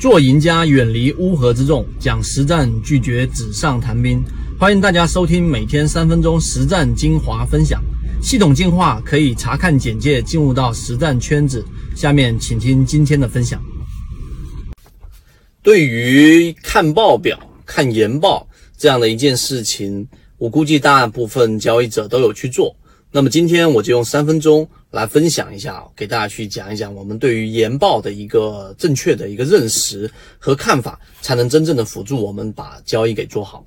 做赢家，远离乌合之众，讲实战，拒绝纸上谈兵。欢迎大家收听每天三分钟实战精华分享，系统进化可以查看简介进入到实战圈子。下面请听今天的分享。对于看报表、看研报这样的一件事情，我估计大部分交易者都有去做。那么今天我就用三分钟来分享一下，给大家去讲一讲我们对于研报的一个正确的一个认识和看法，才能真正的辅助我们把交易给做好。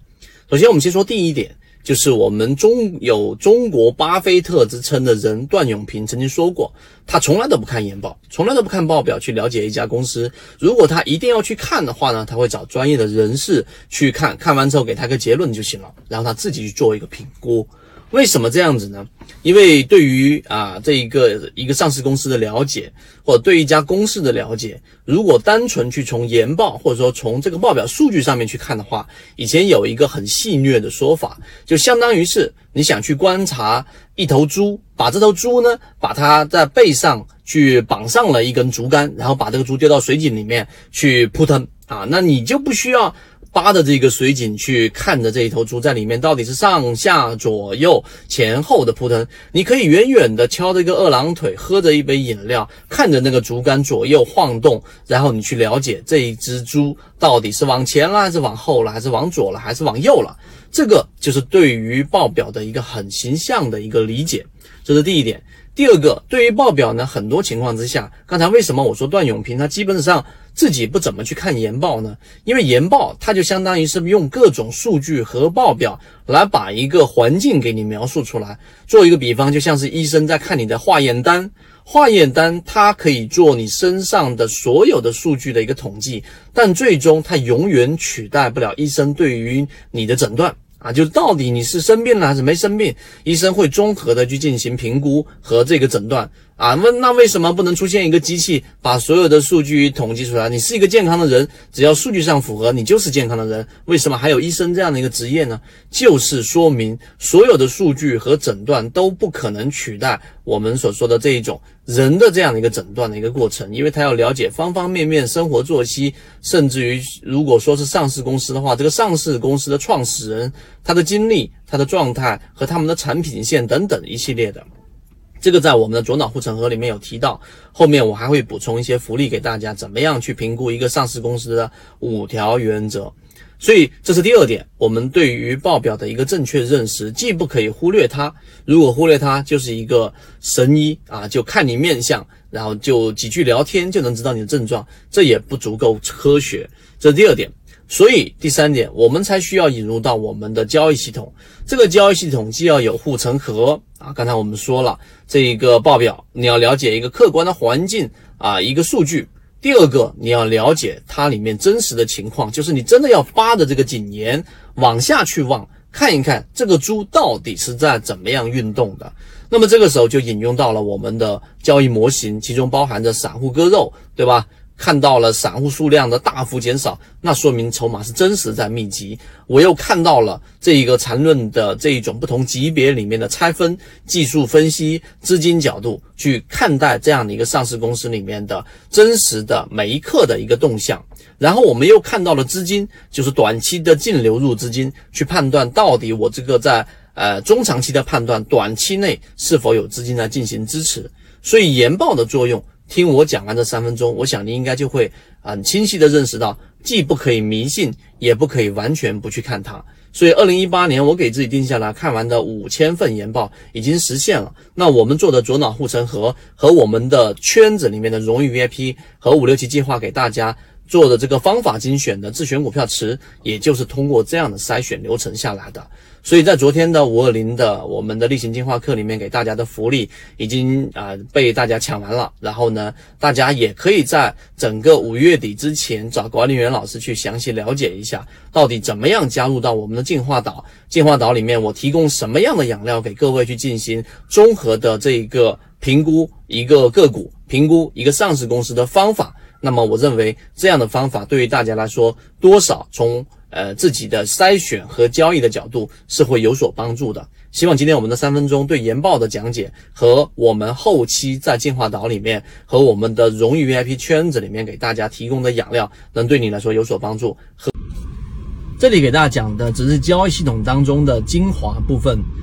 首先，我们先说第一点，就是我们中有中国巴菲特之称的人段永平曾经说过，他从来都不看研报，从来都不看报表去了解一家公司。如果他一定要去看的话呢，他会找专业的人士去看，看完之后给他个结论就行了，然后他自己去做一个评估。为什么这样子呢？因为对于啊这一个一个上市公司的了解，或者对一家公司的了解，如果单纯去从研报或者说从这个报表数据上面去看的话，以前有一个很戏谑的说法，就相当于是你想去观察一头猪，把这头猪呢，把它在背上去绑上了一根竹竿，然后把这个猪丢到水井里面去扑腾啊，那你就不需要。扒着这个水井去看着这一头猪在里面到底是上下左右前后的扑腾，你可以远远的敲着一个二郎腿，喝着一杯饮料，看着那个竹竿左右晃动，然后你去了解这一只猪到底是往前了还是往后了，还是往左了还是往右了。这个就是对于报表的一个很形象的一个理解，这是第一点。第二个，对于报表呢，很多情况之下，刚才为什么我说段永平他基本上自己不怎么去看研报呢？因为研报它就相当于是用各种数据和报表来把一个环境给你描述出来。做一个比方，就像是医生在看你的化验单，化验单它可以做你身上的所有的数据的一个统计，但最终它永远取代不了医生对于你的诊断。啊，就是到底你是生病了还是没生病，医生会综合的去进行评估和这个诊断。啊，问那为什么不能出现一个机器把所有的数据统计出来？你是一个健康的人，只要数据上符合，你就是健康的人。为什么还有医生这样的一个职业呢？就是说明所有的数据和诊断都不可能取代我们所说的这一种人的这样的一个诊断的一个过程，因为他要了解方方面面生活作息，甚至于如果说是上市公司的话，这个上市公司的创始人他的经历、他的状态和他们的产品线等等一系列的。这个在我们的左脑护城河里面有提到，后面我还会补充一些福利给大家，怎么样去评估一个上市公司的五条原则。所以这是第二点，我们对于报表的一个正确认识，既不可以忽略它，如果忽略它，就是一个神医啊，就看你面相，然后就几句聊天就能知道你的症状，这也不足够科学。这是第二点。所以第三点，我们才需要引入到我们的交易系统。这个交易系统既要有护城河啊，刚才我们说了，这一个报表你要了解一个客观的环境啊，一个数据。第二个，你要了解它里面真实的情况，就是你真的要扒着这个井沿往下去望，看一看这个猪到底是在怎么样运动的。那么这个时候就引用到了我们的交易模型，其中包含着散户割肉，对吧？看到了散户数量的大幅减少，那说明筹码是真实在密集。我又看到了这一个缠论的这一种不同级别里面的拆分、技术分析、资金角度去看待这样的一个上市公司里面的真实的每一刻的一个动向。然后我们又看到了资金，就是短期的净流入资金，去判断到底我这个在呃中长期的判断，短期内是否有资金来进行支持。所以研报的作用。听我讲完这三分钟，我想你应该就会很清晰的认识到，既不可以迷信，也不可以完全不去看它。所以，二零一八年我给自己定下来看完的五千份研报已经实现了。那我们做的左脑护城河和我们的圈子里面的荣誉 VIP 和五六七计划给大家。做的这个方法精选的自选股票池，也就是通过这样的筛选流程下来的。所以在昨天的五二零的我们的例行进化课里面，给大家的福利已经啊被大家抢完了。然后呢，大家也可以在整个五月底之前找管理员老师去详细了解一下，到底怎么样加入到我们的进化岛。进化岛里面，我提供什么样的养料给各位去进行综合的这一个评估一个个股，评估一个上市公司的方法。那么我认为这样的方法对于大家来说，多少从呃自己的筛选和交易的角度是会有所帮助的。希望今天我们的三分钟对研报的讲解和我们后期在进化岛里面和我们的荣誉 VIP 圈子里面给大家提供的养料，能对你来说有所帮助。和这里给大家讲的只是交易系统当中的精华部分。